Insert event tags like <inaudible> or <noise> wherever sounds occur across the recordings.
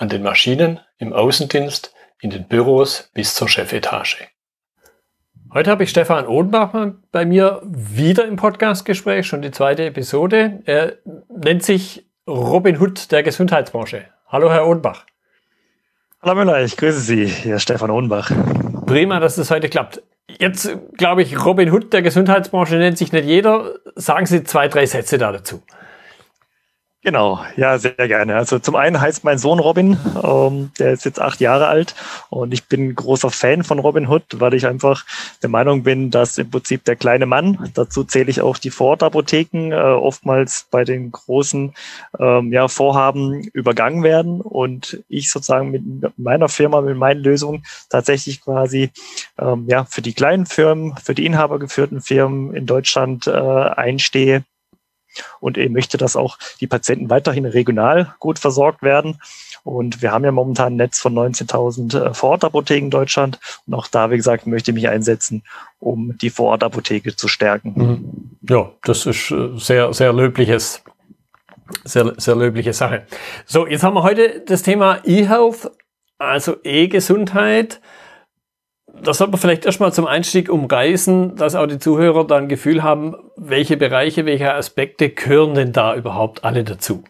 an den Maschinen, im Außendienst, in den Büros bis zur Chefetage. Heute habe ich Stefan Odenbach bei mir wieder im Podcastgespräch, schon die zweite Episode. Er nennt sich Robin Hood der Gesundheitsbranche. Hallo, Herr Odenbach. Hallo Müller, ich grüße Sie, Herr Stefan Odenbach. Prima, dass das heute klappt. Jetzt glaube ich, Robin Hood der Gesundheitsbranche nennt sich nicht jeder. Sagen Sie zwei, drei Sätze da dazu. Genau, ja, sehr gerne. Also zum einen heißt mein Sohn Robin, ähm, der ist jetzt acht Jahre alt und ich bin großer Fan von Robin Hood, weil ich einfach der Meinung bin, dass im Prinzip der kleine Mann, dazu zähle ich auch die Vorortapotheken, äh, oftmals bei den großen ähm, ja, Vorhaben übergangen werden und ich sozusagen mit meiner Firma, mit meinen Lösungen tatsächlich quasi ähm, ja für die kleinen Firmen, für die inhabergeführten Firmen in Deutschland äh, einstehe und er möchte, dass auch die Patienten weiterhin regional gut versorgt werden. Und wir haben ja momentan ein Netz von 19.000 äh, Vorortapotheken in Deutschland. Und auch da, wie gesagt, möchte ich mich einsetzen, um die Vorortapotheke zu stärken. Mhm. Ja, das ist äh, sehr, sehr löbliches, sehr, sehr löbliche Sache. So, jetzt haben wir heute das Thema E-Health, also E-Gesundheit das sollte man vielleicht erstmal zum Einstieg umreißen, dass auch die Zuhörer da ein Gefühl haben, welche Bereiche, welche Aspekte gehören denn da überhaupt alle dazu?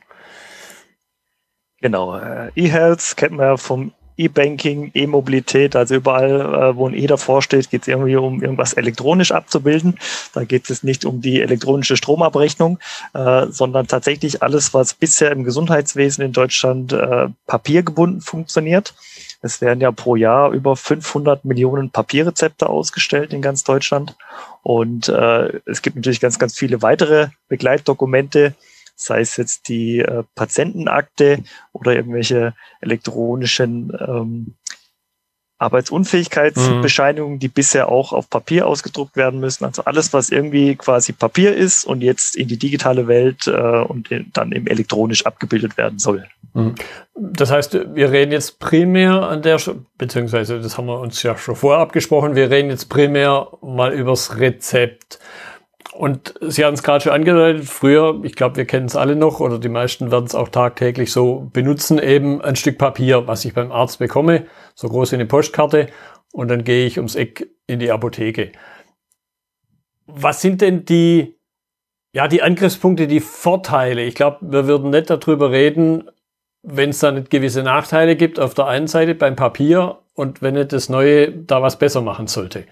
Genau, äh, E-Health kennt man ja vom E-Banking, E-Mobilität, also überall, äh, wo ein E davor steht, geht es irgendwie um irgendwas elektronisch abzubilden. Da geht es nicht um die elektronische Stromabrechnung, äh, sondern tatsächlich alles, was bisher im Gesundheitswesen in Deutschland papiergebunden funktioniert. Es werden ja pro Jahr über 500 Millionen Papierrezepte ausgestellt in ganz Deutschland. Und äh, es gibt natürlich ganz, ganz viele weitere Begleitdokumente, sei es jetzt die äh, Patientenakte oder irgendwelche elektronischen ähm, Arbeitsunfähigkeitsbescheinigungen, die bisher auch auf Papier ausgedruckt werden müssen. Also alles, was irgendwie quasi Papier ist und jetzt in die digitale Welt äh, und dann eben elektronisch abgebildet werden soll. Mhm. Das heißt, wir reden jetzt primär an der, beziehungsweise das haben wir uns ja schon vorher abgesprochen, wir reden jetzt primär mal übers Rezept. Und Sie haben es gerade schon angedeutet, früher, ich glaube, wir kennen es alle noch oder die meisten werden es auch tagtäglich so benutzen, eben ein Stück Papier, was ich beim Arzt bekomme, so groß wie eine Postkarte und dann gehe ich ums Eck in die Apotheke. Was sind denn die, ja, die Angriffspunkte, die Vorteile? Ich glaube, wir würden nicht darüber reden, wenn es da nicht gewisse Nachteile gibt auf der einen Seite beim Papier und wenn nicht das Neue da was besser machen sollte.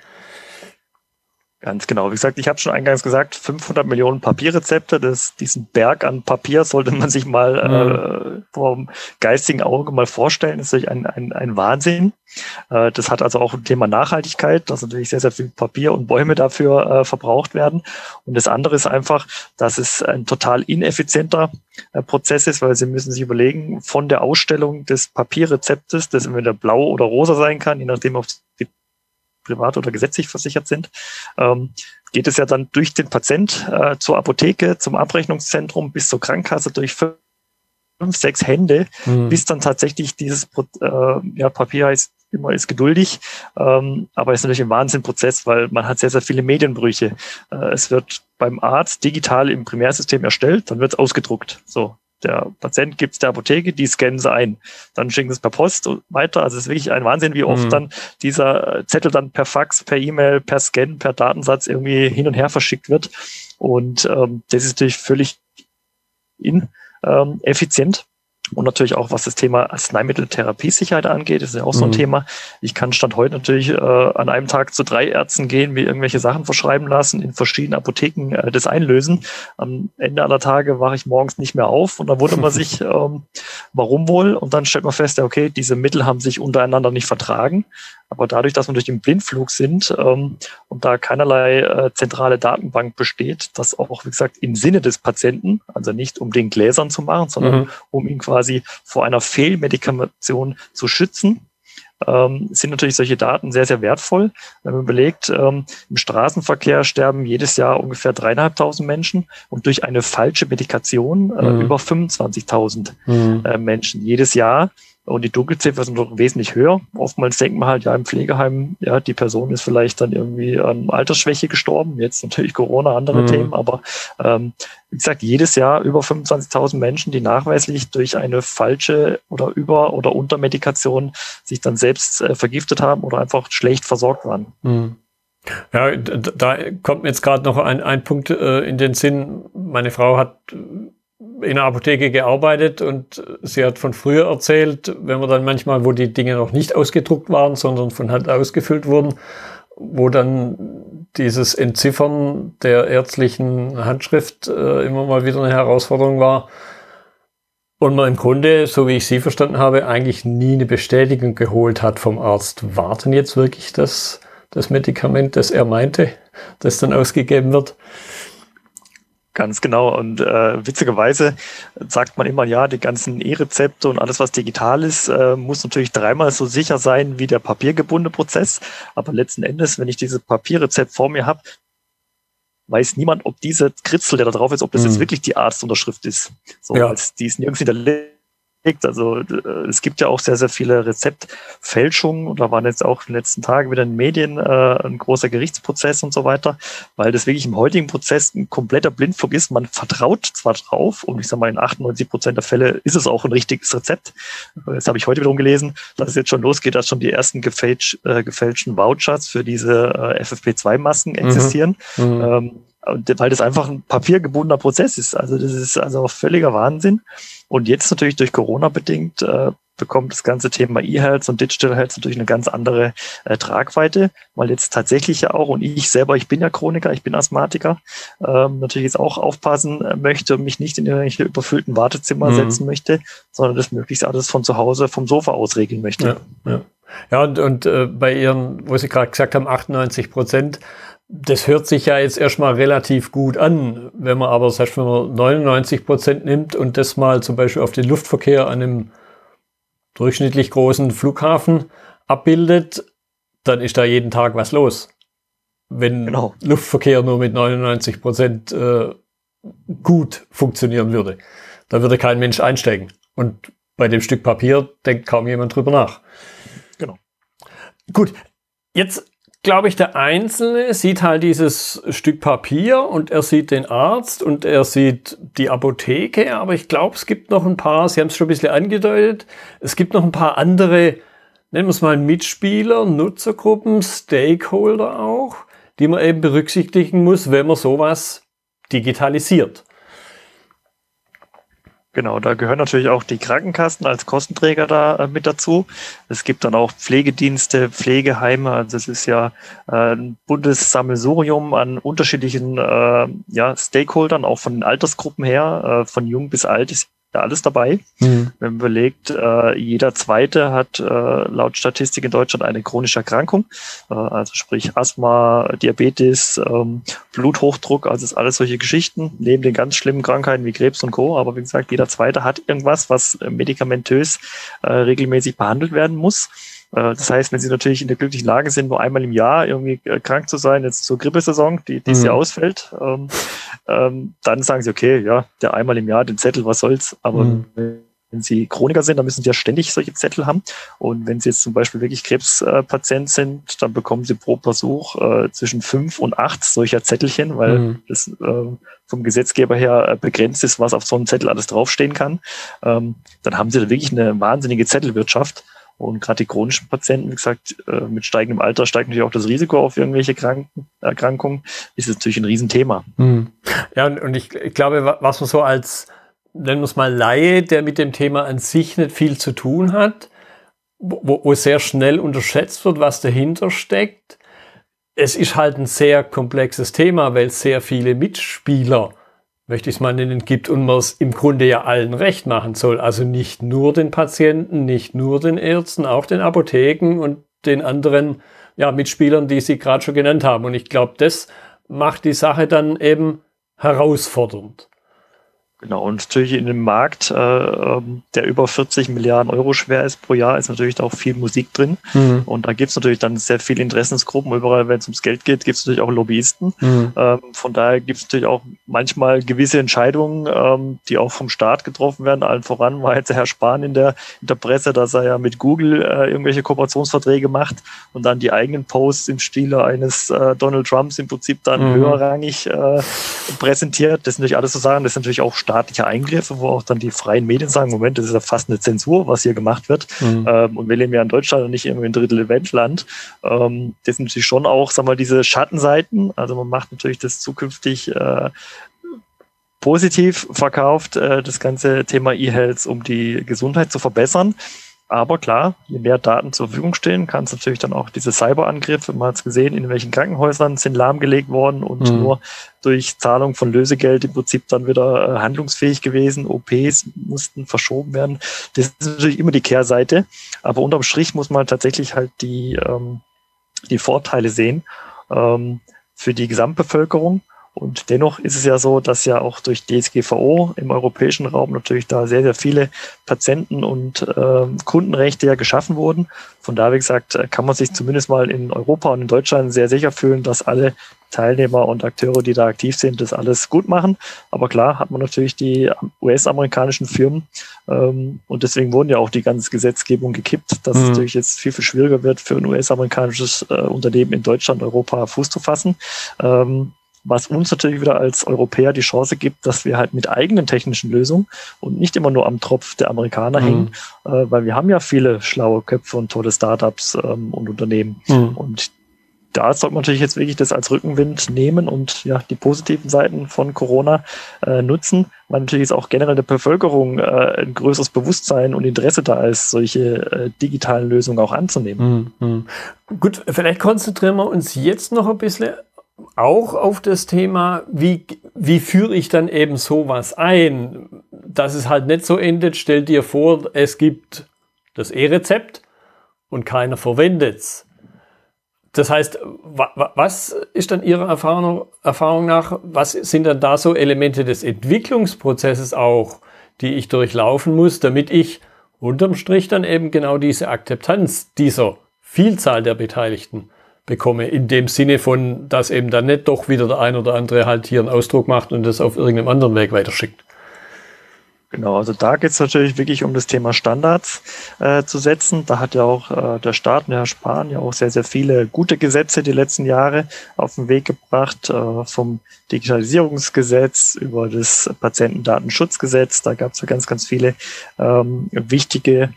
Ganz genau. Wie gesagt, ich habe schon eingangs gesagt, 500 Millionen Papierrezepte. Das, diesen Berg an Papier sollte man sich mal mhm. äh, vom geistigen Auge mal vorstellen. Das ist natürlich ein, ein, ein Wahnsinn. Äh, das hat also auch ein Thema Nachhaltigkeit, dass natürlich sehr, sehr viel Papier und Bäume dafür äh, verbraucht werden. Und das andere ist einfach, dass es ein total ineffizienter äh, Prozess ist, weil Sie müssen sich überlegen, von der Ausstellung des Papierrezeptes, das entweder blau oder rosa sein kann, je nachdem, ob die privat oder gesetzlich versichert sind, ähm, geht es ja dann durch den Patient äh, zur Apotheke, zum Abrechnungszentrum bis zur Krankenkasse durch fünf, sechs Hände, mhm. bis dann tatsächlich dieses äh, ja, Papier heißt immer ist geduldig, ähm, aber es ist natürlich ein Wahnsinnprozess, weil man hat sehr, sehr viele Medienbrüche. Äh, es wird beim Arzt digital im Primärsystem erstellt, dann wird es ausgedruckt. So, der Patient gibt es der Apotheke, die scannen sie ein. Dann schicken sie es per Post weiter. Also es ist wirklich ein Wahnsinn, wie oft mhm. dann dieser Zettel dann per Fax, per E-Mail, per Scan, per Datensatz irgendwie hin und her verschickt wird. Und ähm, das ist natürlich völlig ineffizient. Ähm, und natürlich auch, was das Thema Arzneimitteltherapiesicherheit angeht, ist ja auch so ein mhm. Thema. Ich kann Stand heute natürlich äh, an einem Tag zu drei Ärzten gehen, mir irgendwelche Sachen verschreiben lassen, in verschiedenen Apotheken äh, das einlösen. Am Ende aller Tage wache ich morgens nicht mehr auf und dann wundert man sich, <laughs> ähm, warum wohl? Und dann stellt man fest, ja, okay, diese Mittel haben sich untereinander nicht vertragen. Aber dadurch, dass wir durch den Blindflug sind ähm, und da keinerlei äh, zentrale Datenbank besteht, das auch, wie gesagt, im Sinne des Patienten, also nicht um den Gläsern zu machen, sondern mhm. um ihn quasi vor einer Fehlmedikation zu schützen, ähm, sind natürlich solche Daten sehr, sehr wertvoll. Wenn man überlegt, ähm, im Straßenverkehr sterben jedes Jahr ungefähr dreieinhalbtausend Menschen und durch eine falsche Medikation äh, mhm. über 25.000 mhm. äh, Menschen jedes Jahr. Und die Dunkelziffer sind noch wesentlich höher. Oftmals denkt man halt, ja, im Pflegeheim, ja, die Person ist vielleicht dann irgendwie an Altersschwäche gestorben. Jetzt natürlich Corona, andere mhm. Themen, aber ähm, wie gesagt, jedes Jahr über 25.000 Menschen, die nachweislich durch eine falsche oder Über- oder Untermedikation sich dann selbst äh, vergiftet haben oder einfach schlecht versorgt waren. Mhm. Ja, da kommt mir jetzt gerade noch ein, ein Punkt äh, in den Sinn. Meine Frau hat in der Apotheke gearbeitet und sie hat von früher erzählt, wenn man dann manchmal, wo die Dinge noch nicht ausgedruckt waren, sondern von Hand ausgefüllt wurden, wo dann dieses Entziffern der ärztlichen Handschrift äh, immer mal wieder eine Herausforderung war. Und man im Grunde, so wie ich Sie verstanden habe, eigentlich nie eine Bestätigung geholt hat vom Arzt. War denn jetzt wirklich das, das Medikament, das er meinte, das dann ausgegeben wird? Ganz genau. Und äh, witzigerweise sagt man immer, ja, die ganzen E-Rezepte und alles, was digital ist, äh, muss natürlich dreimal so sicher sein wie der papiergebundene Prozess. Aber letzten Endes, wenn ich dieses Papierrezept vor mir habe, weiß niemand, ob diese Kritzel, der da drauf ist, ob das mhm. jetzt wirklich die Arztunterschrift ist. So, ja. als die ist nirgends hinterlegt also äh, es gibt ja auch sehr, sehr viele Rezeptfälschungen und da waren jetzt auch in den letzten Tagen wieder in den Medien äh, ein großer Gerichtsprozess und so weiter, weil das wirklich im heutigen Prozess ein kompletter Blindflug ist. Man vertraut zwar drauf und ich sage mal, in 98 Prozent der Fälle ist es auch ein richtiges Rezept. Das habe ich heute wiederum gelesen, dass es jetzt schon losgeht, dass schon die ersten gefälsch, äh, gefälschten Vouchers für diese äh, FFP2-Masken mhm. existieren. Mhm. Ähm, weil das einfach ein papiergebundener Prozess ist. Also das ist also völliger Wahnsinn. Und jetzt natürlich durch Corona bedingt äh, bekommt das ganze Thema E-Health und Digital Health natürlich eine ganz andere äh, Tragweite, weil jetzt tatsächlich ja auch, und ich selber, ich bin ja Chroniker, ich bin Asthmatiker, ähm, natürlich jetzt auch aufpassen äh, möchte und mich nicht in irgendwelche überfüllten Wartezimmer mhm. setzen möchte, sondern das möglichst alles von zu Hause, vom Sofa aus regeln möchte. Ja, ja. Ja und, und äh, bei Ihren, wo Sie gerade gesagt haben, 98 Prozent, das hört sich ja jetzt erstmal relativ gut an. Wenn man aber, das heißt, wenn man 99 Prozent nimmt und das mal zum Beispiel auf den Luftverkehr an einem durchschnittlich großen Flughafen abbildet, dann ist da jeden Tag was los. Wenn genau. Luftverkehr nur mit 99 Prozent äh, gut funktionieren würde, da würde kein Mensch einsteigen. Und bei dem Stück Papier denkt kaum jemand drüber nach. Gut, jetzt glaube ich, der Einzelne sieht halt dieses Stück Papier und er sieht den Arzt und er sieht die Apotheke, aber ich glaube, es gibt noch ein paar, Sie haben es schon ein bisschen angedeutet, es gibt noch ein paar andere, nennen wir es mal Mitspieler, Nutzergruppen, Stakeholder auch, die man eben berücksichtigen muss, wenn man sowas digitalisiert. Genau, da gehören natürlich auch die Krankenkassen als Kostenträger da äh, mit dazu. Es gibt dann auch Pflegedienste, Pflegeheime. Also es ist ja äh, ein Bundessammelsurium an unterschiedlichen äh, ja, Stakeholdern, auch von den Altersgruppen her, äh, von jung bis alt ist alles dabei. Mhm. Wenn man überlegt, äh, jeder Zweite hat äh, laut Statistik in Deutschland eine chronische Erkrankung, äh, also sprich Asthma, Diabetes, ähm, Bluthochdruck, also ist alles solche Geschichten, neben den ganz schlimmen Krankheiten wie Krebs und Co. Aber wie gesagt, jeder Zweite hat irgendwas, was medikamentös äh, regelmäßig behandelt werden muss. Äh, das heißt, wenn sie natürlich in der glücklichen Lage sind, nur einmal im Jahr irgendwie äh, krank zu sein, jetzt zur Grippesaison, die dieses mhm. Jahr ausfällt, ähm, ähm, dann sagen sie, okay, ja, der einmal im Jahr, den Zettel, was soll's. Aber mhm. wenn sie Chroniker sind, dann müssen sie ja ständig solche Zettel haben. Und wenn sie jetzt zum Beispiel wirklich Krebspatient sind, dann bekommen sie pro Versuch äh, zwischen fünf und acht solcher Zettelchen, weil mhm. das äh, vom Gesetzgeber her äh, begrenzt ist, was auf so einem Zettel alles draufstehen kann. Ähm, dann haben sie da wirklich eine wahnsinnige Zettelwirtschaft. Und gerade die chronischen Patienten, wie gesagt, äh, mit steigendem Alter steigt natürlich auch das Risiko auf irgendwelche Kranken, Erkrankungen, ist natürlich ein Riesenthema. Hm. Ja, und ich, ich glaube, was man so als, nennen wir es mal Laie, der mit dem Thema an sich nicht viel zu tun hat, wo, wo sehr schnell unterschätzt wird, was dahinter steckt. Es ist halt ein sehr komplexes Thema, weil es sehr viele Mitspieler möchte ich es mal nennen, gibt und man es im Grunde ja allen recht machen soll. Also nicht nur den Patienten, nicht nur den Ärzten, auch den Apotheken und den anderen ja, Mitspielern, die Sie gerade schon genannt haben. Und ich glaube, das macht die Sache dann eben herausfordernd. Genau, und natürlich in dem Markt, äh, ähm, der über 40 Milliarden Euro schwer ist pro Jahr, ist natürlich auch viel Musik drin. Mhm. Und da gibt's natürlich dann sehr viele Interessensgruppen. Überall, wenn es ums Geld geht, gibt's natürlich auch Lobbyisten. Mhm. Ähm, von daher gibt's natürlich auch manchmal gewisse Entscheidungen, ähm, die auch vom Staat getroffen werden. Allen voran war jetzt der Herr Spahn in der, in der Presse, dass er ja mit Google äh, irgendwelche Kooperationsverträge macht und dann die eigenen Posts im Stile eines äh, Donald Trumps im Prinzip dann mhm. höherrangig äh, präsentiert. Das sind natürlich alles so Sachen, das sind natürlich auch staatliche Eingriffe, wo auch dann die freien Medien sagen, Moment, das ist ja fast eine Zensur, was hier gemacht wird. Mhm. Ähm, und wir leben ja in Deutschland und nicht irgendwie ein Drittel Eventland. Ähm, das sind natürlich schon auch, sagen wir mal, diese Schattenseiten. Also man macht natürlich das zukünftig äh, positiv verkauft, äh, das ganze Thema E-Health, um die Gesundheit zu verbessern. Aber klar, je mehr Daten zur Verfügung stehen, kann es natürlich dann auch diese Cyberangriffe, man hat es gesehen, in welchen Krankenhäusern sind lahmgelegt worden und mhm. nur durch Zahlung von Lösegeld im Prinzip dann wieder äh, handlungsfähig gewesen. OPs mussten verschoben werden. Das ist natürlich immer die Kehrseite. Aber unterm Strich muss man tatsächlich halt die, ähm, die Vorteile sehen ähm, für die Gesamtbevölkerung. Und dennoch ist es ja so, dass ja auch durch DSGVO im europäischen Raum natürlich da sehr, sehr viele Patienten- und äh, Kundenrechte ja geschaffen wurden. Von daher, wie gesagt, äh, kann man sich zumindest mal in Europa und in Deutschland sehr sicher fühlen, dass alle Teilnehmer und Akteure, die da aktiv sind, das alles gut machen. Aber klar hat man natürlich die US-amerikanischen Firmen ähm, und deswegen wurden ja auch die ganze Gesetzgebung gekippt, dass mhm. es natürlich jetzt viel, viel schwieriger wird für ein US-amerikanisches äh, Unternehmen in Deutschland, Europa Fuß zu fassen. Ähm, was uns natürlich wieder als Europäer die Chance gibt, dass wir halt mit eigenen technischen Lösungen und nicht immer nur am Tropf der Amerikaner mhm. hängen, äh, weil wir haben ja viele schlaue Köpfe und tolle Startups ähm, und Unternehmen. Mhm. Und da sollte man natürlich jetzt wirklich das als Rückenwind nehmen und ja die positiven Seiten von Corona äh, nutzen, weil natürlich jetzt auch generell der Bevölkerung äh, ein größeres Bewusstsein und Interesse da ist, solche äh, digitalen Lösungen auch anzunehmen. Mhm. Gut, vielleicht konzentrieren wir uns jetzt noch ein bisschen auch auf das Thema, wie, wie führe ich dann eben sowas ein, dass es halt nicht so endet. Stell dir vor, es gibt das E-Rezept und keiner verwendet es. Das heißt, was ist dann Ihrer Erfahrung, Erfahrung nach, was sind dann da so Elemente des Entwicklungsprozesses auch, die ich durchlaufen muss, damit ich unterm Strich dann eben genau diese Akzeptanz dieser Vielzahl der Beteiligten bekomme. In dem Sinne von, dass eben dann nicht doch wieder der ein oder andere halt hier einen Ausdruck macht und das auf irgendeinem anderen Weg weiterschickt. Genau, also da geht es natürlich wirklich um das Thema Standards äh, zu setzen. Da hat ja auch äh, der Staat, der Herr Spahn, ja auch sehr, sehr viele gute Gesetze die letzten Jahre auf den Weg gebracht, äh, vom Digitalisierungsgesetz über das Patientendatenschutzgesetz. Da gab es ja ganz, ganz viele ähm, wichtige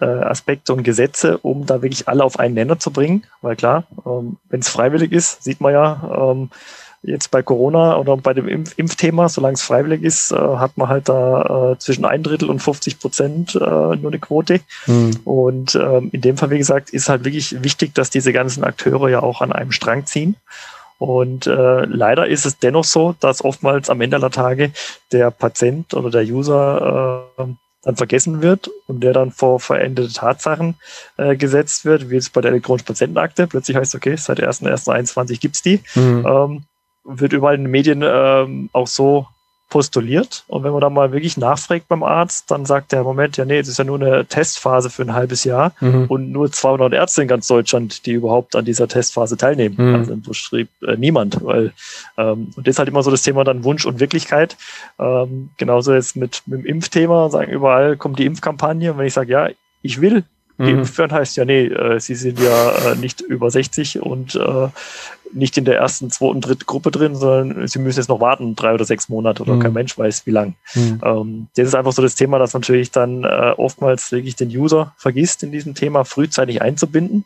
äh, Aspekte und Gesetze, um da wirklich alle auf einen Nenner zu bringen. Weil klar, ähm, wenn es freiwillig ist, sieht man ja ähm, jetzt bei Corona oder bei dem Impf Impfthema, solange es freiwillig ist, äh, hat man halt da äh, zwischen ein Drittel und 50 Prozent äh, nur eine Quote. Mhm. Und ähm, in dem Fall, wie gesagt, ist halt wirklich wichtig, dass diese ganzen Akteure ja auch an einem Strang ziehen. Und äh, leider ist es dennoch so, dass oftmals am Ende aller Tage der Patient oder der User äh, dann vergessen wird und der dann vor veränderte Tatsachen äh, gesetzt wird, wie jetzt bei der elektronischen Patientenakte. Plötzlich heißt es, okay, seit der 1.1.21 gibt's die. Mhm. Ähm, wird überall in den Medien ähm, auch so postuliert. Und wenn man da mal wirklich nachfragt beim Arzt, dann sagt der Moment, ja, nee, es ist ja nur eine Testphase für ein halbes Jahr mhm. und nur 200 Ärzte in ganz Deutschland, die überhaupt an dieser Testphase teilnehmen. Mhm. Also im Betrieb äh, niemand, weil ähm, und das ist halt immer so das Thema dann Wunsch und Wirklichkeit. Ähm, genauso jetzt mit, mit dem Impfthema, sagen überall kommt die Impfkampagne und wenn ich sage, ja, ich will Geimpft mhm. heißt ja, nee, äh, sie sind ja äh, nicht über 60 und äh, nicht in der ersten, zweiten, dritten Gruppe drin, sondern sie müssen jetzt noch warten, drei oder sechs Monate oder mhm. kein Mensch weiß wie lang. Mhm. Ähm, das ist einfach so das Thema, dass natürlich dann äh, oftmals wirklich den User vergisst, in diesem Thema frühzeitig einzubinden.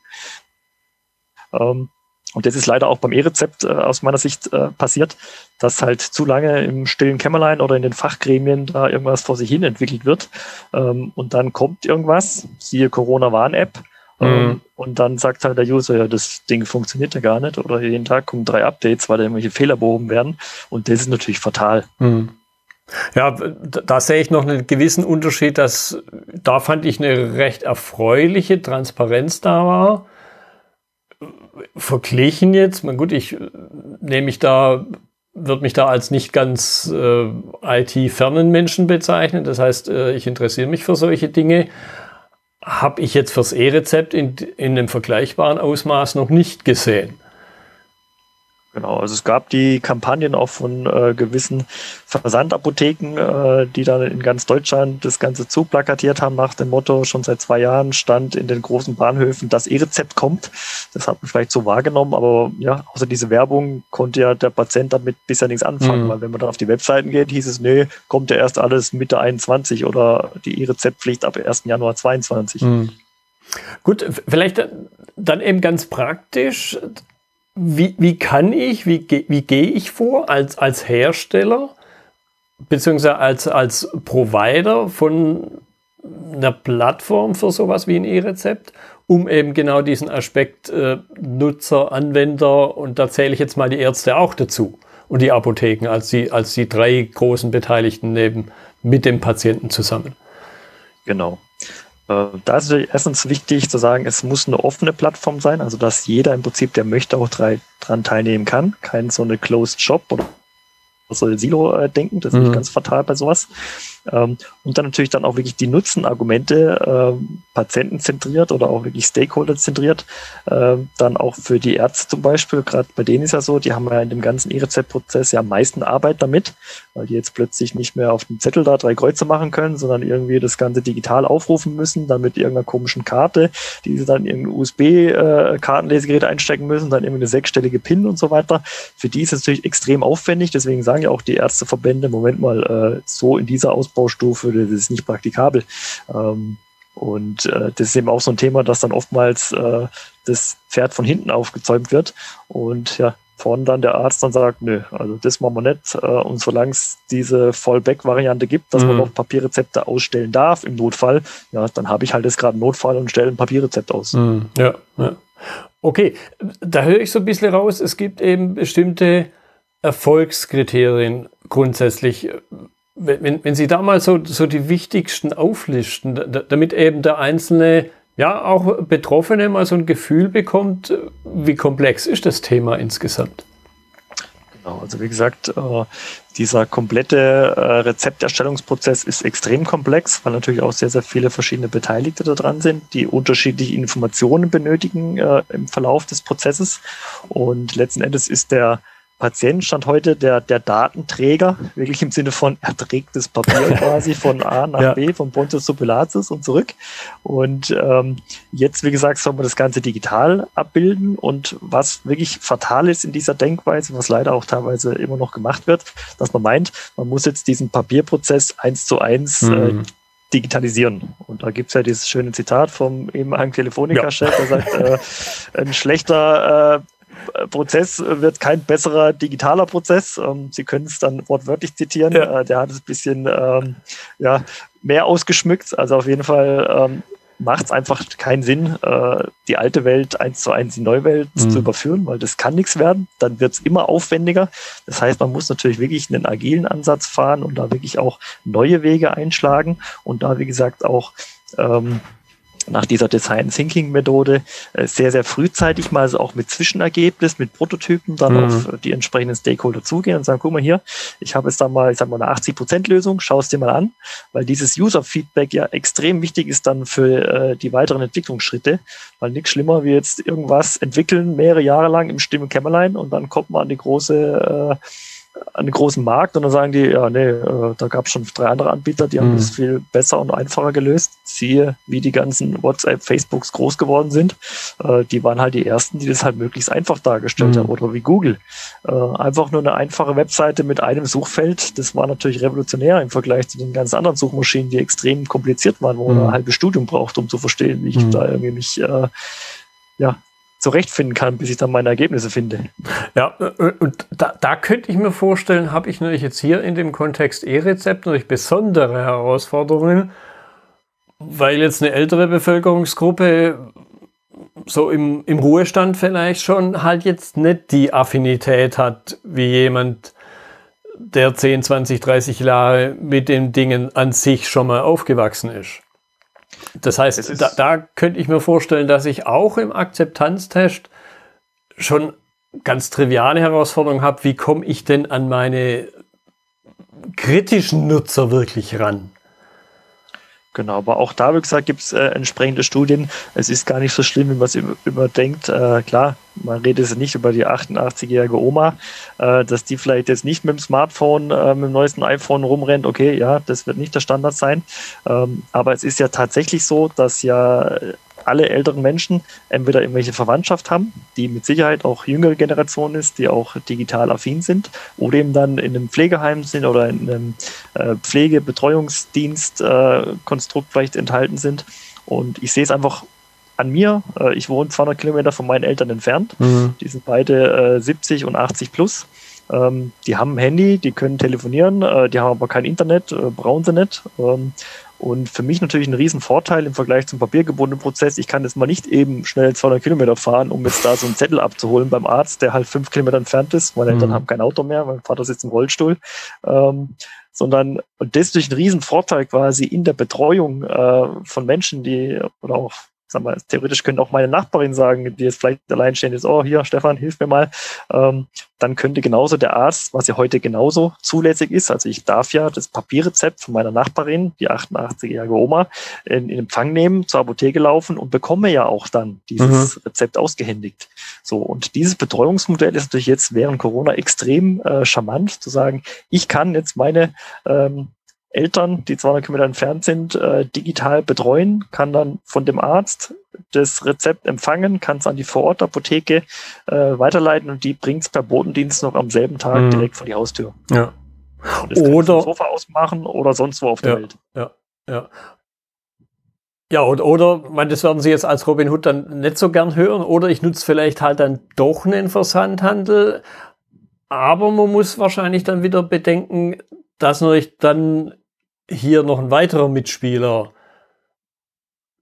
Ähm, und das ist leider auch beim E-Rezept äh, aus meiner Sicht äh, passiert, dass halt zu lange im stillen Kämmerlein oder in den Fachgremien da irgendwas vor sich hin entwickelt wird. Ähm, und dann kommt irgendwas, siehe Corona-Warn-App, ähm, mhm. und dann sagt halt der User, ja, das Ding funktioniert ja gar nicht. Oder jeden Tag kommen drei Updates, weil da irgendwelche Fehler behoben werden. Und das ist natürlich fatal. Mhm. Ja, da sehe ich noch einen gewissen Unterschied, dass da fand ich eine recht erfreuliche Transparenz da war verglichen jetzt, man gut, ich nehme mich da, würde mich da als nicht ganz äh, IT-fernen Menschen bezeichnen. Das heißt, äh, ich interessiere mich für solche Dinge. Habe ich jetzt fürs E-Rezept in, in einem vergleichbaren Ausmaß noch nicht gesehen. Genau, also es gab die Kampagnen auch von äh, gewissen Versandapotheken, äh, die dann in ganz Deutschland das Ganze zuplakatiert haben nach dem Motto, schon seit zwei Jahren stand in den großen Bahnhöfen, das E-Rezept kommt. Das hat man vielleicht so wahrgenommen, aber ja, außer diese Werbung konnte ja der Patient damit bisher nichts anfangen, mhm. weil wenn man dann auf die Webseiten geht, hieß es, nee, kommt ja erst alles Mitte 21 oder die E-Rezeptpflicht ab 1. Januar 22. Mhm. Gut, vielleicht dann eben ganz praktisch wie, wie kann ich, wie, wie gehe ich vor als, als Hersteller beziehungsweise als, als Provider von einer Plattform für sowas wie ein E-Rezept, um eben genau diesen Aspekt äh, Nutzer, Anwender und da zähle ich jetzt mal die Ärzte auch dazu und die Apotheken als die, als die drei großen Beteiligten neben mit dem Patienten zusammen. Genau. Äh, da ist natürlich erstens wichtig zu sagen, es muss eine offene Plattform sein, also dass jeder im Prinzip, der möchte, auch dran teilnehmen kann. Kein so eine Closed Shop oder so Silo äh, denken, das ist mhm. nicht ganz fatal bei sowas. Ähm, und dann natürlich dann auch wirklich die Nutzenargumente ähm, patientenzentriert oder auch wirklich Stakeholder-zentriert, ähm, dann auch für die Ärzte zum Beispiel, gerade bei denen ist ja so, die haben ja in dem ganzen E-Rezept-Prozess ja am meisten Arbeit damit, weil die jetzt plötzlich nicht mehr auf dem Zettel da drei Kreuze machen können, sondern irgendwie das Ganze digital aufrufen müssen, dann mit irgendeiner komischen Karte, die sie dann in ein USB-Kartenlesegerät äh, einstecken müssen, dann irgendwie eine sechsstellige PIN und so weiter. Für die ist es natürlich extrem aufwendig, deswegen sagen ja auch die Ärzteverbände, Moment mal, äh, so in dieser Ausbildung Ausbaustufe, das ist nicht praktikabel. Ähm, und äh, das ist eben auch so ein Thema, dass dann oftmals äh, das Pferd von hinten aufgezäumt wird und ja, vorne dann der Arzt dann sagt, nö, also das machen wir nicht. Äh, und solange es diese Fallback-Variante gibt, dass mhm. man noch Papierrezepte ausstellen darf im Notfall, ja, dann habe ich halt jetzt gerade einen Notfall und stelle ein Papierrezept aus. Mhm. Ja, ja. Okay, da höre ich so ein bisschen raus, es gibt eben bestimmte Erfolgskriterien grundsätzlich wenn, wenn Sie da mal so, so die wichtigsten auflisten, damit eben der einzelne, ja, auch Betroffene mal so ein Gefühl bekommt, wie komplex ist das Thema insgesamt? Genau, also wie gesagt, äh, dieser komplette äh, Rezepterstellungsprozess ist extrem komplex, weil natürlich auch sehr, sehr viele verschiedene Beteiligte da dran sind, die unterschiedliche Informationen benötigen äh, im Verlauf des Prozesses. Und letzten Endes ist der Patient stand heute der, der Datenträger, wirklich im Sinne von, er trägt das Papier <laughs> quasi von A nach ja. B, von Pontius zu Pilatus und zurück. Und ähm, jetzt, wie gesagt, soll man das Ganze digital abbilden. Und was wirklich fatal ist in dieser Denkweise, was leider auch teilweise immer noch gemacht wird, dass man meint, man muss jetzt diesen Papierprozess eins zu eins äh, mhm. äh, digitalisieren. Und da gibt's ja dieses schöne Zitat vom ehemaligen Telefonica-Chef, der sagt, äh, ein schlechter äh, Prozess wird kein besserer digitaler Prozess. Ähm, Sie können es dann wortwörtlich zitieren. Ja. Äh, der hat es ein bisschen ähm, ja, mehr ausgeschmückt. Also auf jeden Fall ähm, macht es einfach keinen Sinn, äh, die alte Welt eins zu eins in die neue Welt mhm. zu überführen, weil das kann nichts werden. Dann wird es immer aufwendiger. Das heißt, man muss natürlich wirklich einen agilen Ansatz fahren und da wirklich auch neue Wege einschlagen und da, wie gesagt, auch ähm, nach dieser Design Thinking Methode äh, sehr, sehr frühzeitig mal also auch mit Zwischenergebnis, mit Prototypen dann mhm. auf die entsprechenden Stakeholder zugehen und sagen, guck mal hier, ich habe jetzt da mal, ich sag mal eine 80 Prozent Lösung, schau es dir mal an, weil dieses User Feedback ja extrem wichtig ist dann für äh, die weiteren Entwicklungsschritte, weil nichts schlimmer wie jetzt irgendwas entwickeln, mehrere Jahre lang im Stimme Kämmerlein und dann kommt man an die große äh, einen großen Markt und dann sagen die, ja, nee, äh, da gab es schon drei andere Anbieter, die haben mhm. das viel besser und einfacher gelöst. Siehe, wie die ganzen WhatsApp, Facebooks groß geworden sind. Äh, die waren halt die ersten, die das halt möglichst einfach dargestellt mhm. haben. Oder wie Google. Äh, einfach nur eine einfache Webseite mit einem Suchfeld. Das war natürlich revolutionär im Vergleich zu den ganz anderen Suchmaschinen, die extrem kompliziert waren, wo mhm. man ein halbes Studium braucht, um zu verstehen, wie ich mhm. da irgendwie mich ja, zurechtfinden kann, bis ich dann meine Ergebnisse finde. Ja, äh, und da, da könnte ich mir vorstellen, habe ich natürlich jetzt hier in dem Kontext E-Rezept natürlich besondere Herausforderungen, weil jetzt eine ältere Bevölkerungsgruppe so im, im Ruhestand vielleicht schon halt jetzt nicht die Affinität hat, wie jemand, der 10, 20, 30 Jahre mit den Dingen an sich schon mal aufgewachsen ist. Das heißt, da, da, könnte ich mir vorstellen, dass ich auch im Akzeptanztest schon ganz triviale Herausforderungen habe, wie komme ich denn an meine kritischen Nutzer wirklich ran? Genau, aber auch da, wie gesagt, gibt es äh, entsprechende Studien. Es ist gar nicht so schlimm, wie man es immer, denkt. Äh, klar, man redet jetzt nicht über die 88-jährige Oma, äh, dass die vielleicht jetzt nicht mit dem Smartphone, äh, mit dem neuesten iPhone rumrennt. Okay, ja, das wird nicht der Standard sein. Ähm, aber es ist ja tatsächlich so, dass ja alle älteren Menschen entweder irgendwelche Verwandtschaft haben, die mit Sicherheit auch jüngere Generation ist, die auch digital affin sind, oder eben dann in einem Pflegeheim sind oder in einem äh, Pflegebetreuungsdienstkonstrukt äh, vielleicht enthalten sind. Und ich sehe es einfach an mir. Äh, ich wohne 200 Kilometer von meinen Eltern entfernt. Mhm. Die sind beide äh, 70 und 80 plus. Ähm, die haben ein Handy, die können telefonieren, äh, die haben aber kein Internet, brauchen sie nicht. Ähm, und für mich natürlich ein Riesenvorteil im Vergleich zum papiergebundenen Prozess. Ich kann jetzt mal nicht eben schnell 200 Kilometer fahren, um jetzt da so einen Zettel abzuholen beim Arzt, der halt fünf Kilometer entfernt ist. Meine Eltern mhm. haben kein Auto mehr, mein Vater sitzt im Rollstuhl. Ähm, sondern, und das ist durch einen Riesenvorteil quasi in der Betreuung äh, von Menschen, die, oder auch sag mal, theoretisch könnte auch meine Nachbarin sagen, die jetzt vielleicht alleinstehend ist, oh, hier, Stefan, hilf mir mal. Ähm, dann könnte genauso der Arzt, was ja heute genauso zulässig ist, also ich darf ja das Papierrezept von meiner Nachbarin, die 88-jährige Oma, in, in, Empfang nehmen, zur Apotheke laufen und bekomme ja auch dann dieses mhm. Rezept ausgehändigt. So, und dieses Betreuungsmodell ist natürlich jetzt während Corona extrem äh, charmant, zu sagen, ich kann jetzt meine ähm, Eltern, die 200 Kilometer entfernt sind, äh, digital betreuen, kann dann von dem Arzt das Rezept empfangen, kann es an die Vorortapotheke äh, weiterleiten und die bringt es per Botendienst noch am selben Tag mhm. direkt vor die Haustür. Ja. Und das oder Sofa ausmachen oder sonst wo auf der ja, Welt. Ja, ja. Ja, und, oder, man, das werden Sie jetzt als Robin Hood dann nicht so gern hören, oder ich nutze vielleicht halt dann doch einen Versandhandel, aber man muss wahrscheinlich dann wieder bedenken, dass natürlich dann hier noch ein weiterer Mitspieler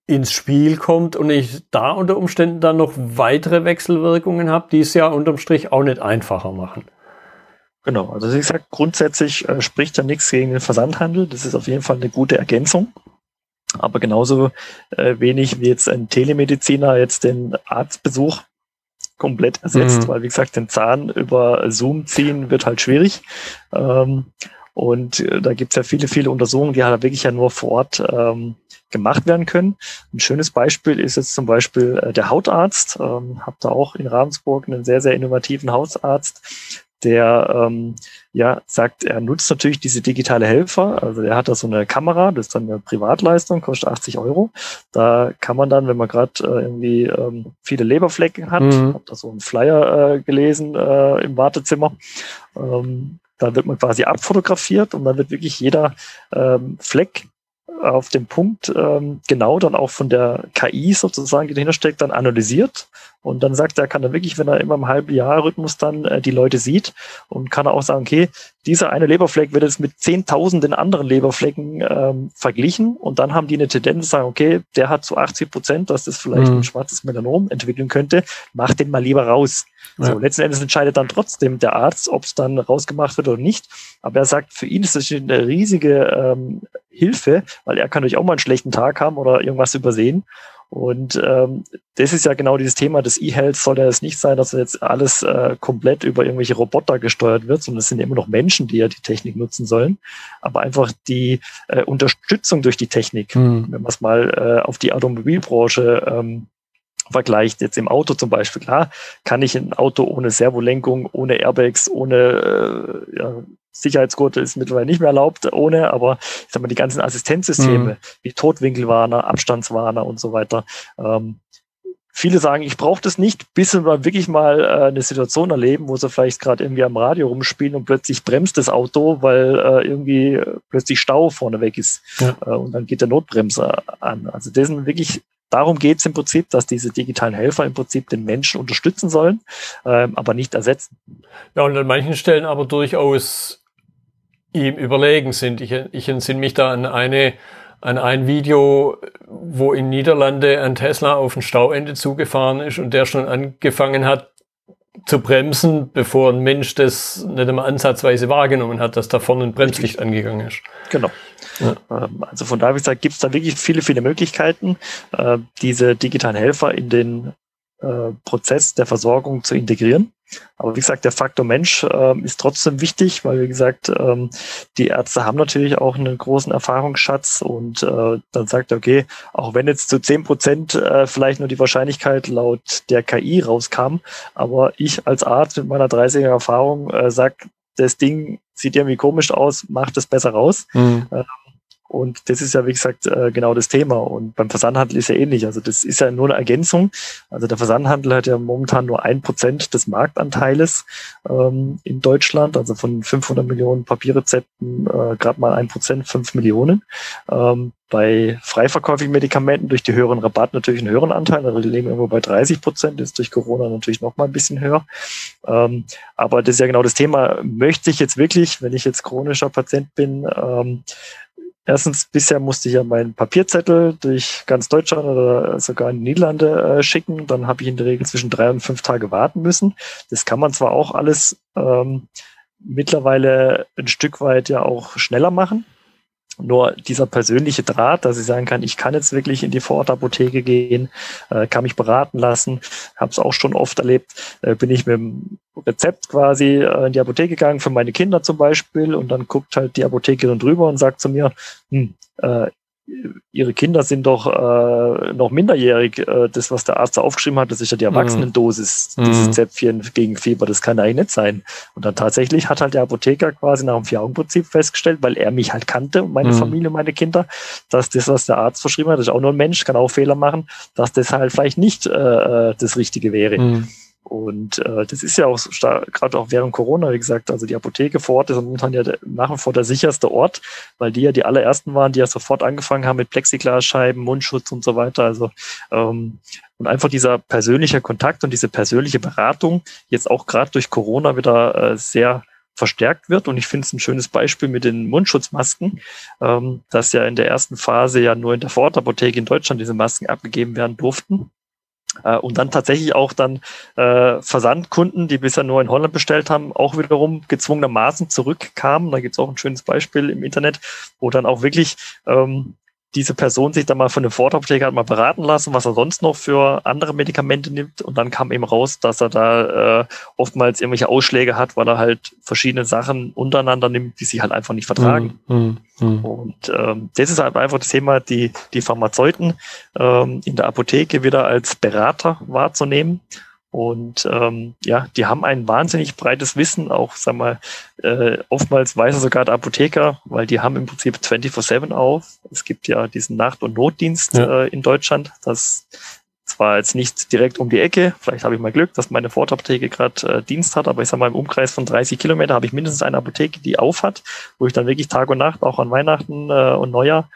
ins Spiel kommt und ich da unter Umständen dann noch weitere Wechselwirkungen habe, die es ja unterm Strich auch nicht einfacher machen. Genau, also wie gesagt, grundsätzlich äh, spricht ja nichts gegen den Versandhandel. Das ist auf jeden Fall eine gute Ergänzung. Aber genauso äh, wenig wie jetzt ein Telemediziner jetzt den Arztbesuch komplett ersetzt, mhm. weil wie gesagt, den Zahn über Zoom ziehen wird halt schwierig. Ähm, und äh, da gibt es ja viele, viele Untersuchungen, die halt wirklich ja nur vor Ort ähm, gemacht werden können. Ein schönes Beispiel ist jetzt zum Beispiel äh, der Hautarzt. Ähm, hab da auch in Ravensburg einen sehr, sehr innovativen Hausarzt, der ähm, ja sagt, er nutzt natürlich diese digitale Helfer. Also er hat da so eine Kamera, das ist dann eine Privatleistung, kostet 80 Euro. Da kann man dann, wenn man gerade äh, irgendwie ähm, viele Leberflecken hat, mhm. habe da so einen Flyer äh, gelesen äh, im Wartezimmer, ähm, da wird man quasi abfotografiert und dann wird wirklich jeder ähm, Fleck auf dem Punkt ähm, genau dann auch von der KI sozusagen, die dahinter steckt, dann analysiert. Und dann sagt er, kann er wirklich, wenn er immer im halben Jahr Rhythmus dann äh, die Leute sieht und kann er auch sagen, okay, dieser eine Leberfleck wird jetzt mit zehntausenden anderen Leberflecken ähm, verglichen und dann haben die eine Tendenz zu sagen, okay, der hat zu 80 Prozent, dass das vielleicht mhm. ein schwarzes Melanom entwickeln könnte, mach den mal lieber raus. Ja. So, letzten Endes entscheidet dann trotzdem der Arzt, ob es dann rausgemacht wird oder nicht. Aber er sagt, für ihn ist das eine riesige ähm, Hilfe, weil er kann natürlich auch mal einen schlechten Tag haben oder irgendwas übersehen. Und ähm, das ist ja genau dieses Thema des E-Health soll ja es nicht sein, dass jetzt alles äh, komplett über irgendwelche Roboter gesteuert wird, sondern es sind immer noch Menschen, die ja die Technik nutzen sollen. Aber einfach die äh, Unterstützung durch die Technik, mhm. wenn man es mal äh, auf die Automobilbranche ähm, vergleicht, jetzt im Auto zum Beispiel, klar, kann ich ein Auto ohne Servolenkung, ohne Airbags, ohne äh, ja, Sicherheitsgurte ist mittlerweile nicht mehr erlaubt, ohne, aber ich sag mal, die ganzen Assistenzsysteme, mhm. wie Totwinkelwarner, Abstandswarner und so weiter. Ähm, viele sagen, ich brauche das nicht, bis mal wirklich mal äh, eine Situation erleben, wo sie vielleicht gerade irgendwie am Radio rumspielen und plötzlich bremst das Auto, weil äh, irgendwie plötzlich Stau vorne weg ist. Ja. Äh, und dann geht der Notbremser an. Also das sind wirklich Darum geht es im Prinzip, dass diese digitalen Helfer im Prinzip den Menschen unterstützen sollen, ähm, aber nicht ersetzen. Ja, und an manchen Stellen aber durchaus ihm überlegen sind. Ich, ich entsinne mich da an eine an ein Video, wo in Niederlande ein Tesla auf ein Stauende zugefahren ist und der schon angefangen hat zu bremsen, bevor ein Mensch das nicht einmal ansatzweise wahrgenommen hat, dass da vorne ein Bremslicht angegangen ist. Genau. Ja. Ähm, also von daher gesagt, gibt es da wirklich viele, viele Möglichkeiten, äh, diese digitalen Helfer in den äh, Prozess der Versorgung zu integrieren. Aber wie gesagt, der Faktor Mensch äh, ist trotzdem wichtig, weil wie gesagt, ähm, die Ärzte haben natürlich auch einen großen Erfahrungsschatz und äh, dann sagt er, okay, auch wenn jetzt zu zehn Prozent äh, vielleicht nur die Wahrscheinlichkeit laut der KI rauskam, aber ich als Arzt mit meiner 30er Erfahrung äh, sag, das Ding sieht irgendwie komisch aus, macht es besser raus. Mhm. Und das ist ja, wie gesagt, äh, genau das Thema. Und beim Versandhandel ist ja ähnlich. Also das ist ja nur eine Ergänzung. Also der Versandhandel hat ja momentan nur ein Prozent des Marktanteiles ähm, in Deutschland. Also von 500 Millionen Papierrezepten äh, gerade mal ein Prozent, fünf Millionen. Ähm, bei freiverkäufigen Medikamenten durch die höheren Rabatt natürlich einen höheren Anteil. Also die liegen irgendwo bei 30 Prozent, ist durch Corona natürlich noch mal ein bisschen höher. Ähm, aber das ist ja genau das Thema. Möchte ich jetzt wirklich, wenn ich jetzt chronischer Patient bin, ähm, Erstens, bisher musste ich ja meinen Papierzettel durch ganz Deutschland oder sogar in die Niederlande äh, schicken. Dann habe ich in der Regel zwischen drei und fünf Tage warten müssen. Das kann man zwar auch alles ähm, mittlerweile ein Stück weit ja auch schneller machen. Nur dieser persönliche Draht, dass ich sagen kann, ich kann jetzt wirklich in die Vorortapotheke gehen, äh, kann mich beraten lassen, habe es auch schon oft erlebt, äh, bin ich mit dem Rezept quasi äh, in die Apotheke gegangen für meine Kinder zum Beispiel und dann guckt halt die Apothekerin drüber und sagt zu mir, hm, äh, ihre Kinder sind doch äh, noch minderjährig. Äh, das, was der Arzt da aufgeschrieben hat, das ist ja die mhm. Erwachsenendosis, mhm. dieses Zäpfchen gegen Fieber, das kann eigentlich nicht sein. Und dann tatsächlich hat halt der Apotheker quasi nach dem Vier-Augen-Prinzip festgestellt, weil er mich halt kannte meine mhm. Familie, meine Kinder, dass das, was der Arzt verschrieben hat, das ist auch nur ein Mensch, kann auch Fehler machen, dass das halt vielleicht nicht äh, äh das Richtige wäre. Mhm. Und äh, das ist ja auch gerade auch während Corona, wie gesagt, also die Apotheke vor Ort ist momentan ja nach wie vor der sicherste Ort, weil die ja die allerersten waren, die ja sofort angefangen haben mit Plexiglasscheiben, Mundschutz und so weiter. Also ähm, und einfach dieser persönliche Kontakt und diese persönliche Beratung jetzt auch gerade durch Corona wieder äh, sehr verstärkt wird. Und ich finde es ein schönes Beispiel mit den Mundschutzmasken, ähm, dass ja in der ersten Phase ja nur in der Vorortapotheke in Deutschland diese Masken abgegeben werden durften. Äh, und dann tatsächlich auch dann äh, Versandkunden, die bisher nur in Holland bestellt haben, auch wiederum gezwungenermaßen zurückkamen. Da gibt es auch ein schönes Beispiel im Internet, wo dann auch wirklich ähm, diese Person sich dann mal von dem hat mal beraten lassen, was er sonst noch für andere Medikamente nimmt. Und dann kam eben raus, dass er da äh, oftmals irgendwelche Ausschläge hat, weil er halt verschiedene Sachen untereinander nimmt, die sich halt einfach nicht vertragen. Mhm. Mhm. Und ähm, das ist halt einfach das Thema, die, die Pharmazeuten ähm, in der Apotheke wieder als Berater wahrzunehmen und ähm, ja, die haben ein wahnsinnig breites Wissen, auch sag mal, äh, oftmals weiß er sogar der Apotheker, weil die haben im Prinzip 24-7 auf. Es gibt ja diesen Nacht- und Notdienst ja. äh, in Deutschland. Das zwar jetzt nicht direkt um die Ecke, vielleicht habe ich mal Glück, dass meine Vortapotheke gerade äh, Dienst hat, aber ich sage mal, im Umkreis von 30 Kilometer habe ich mindestens eine Apotheke, die auf hat, wo ich dann wirklich Tag und Nacht, auch an Weihnachten äh, und Neujahr,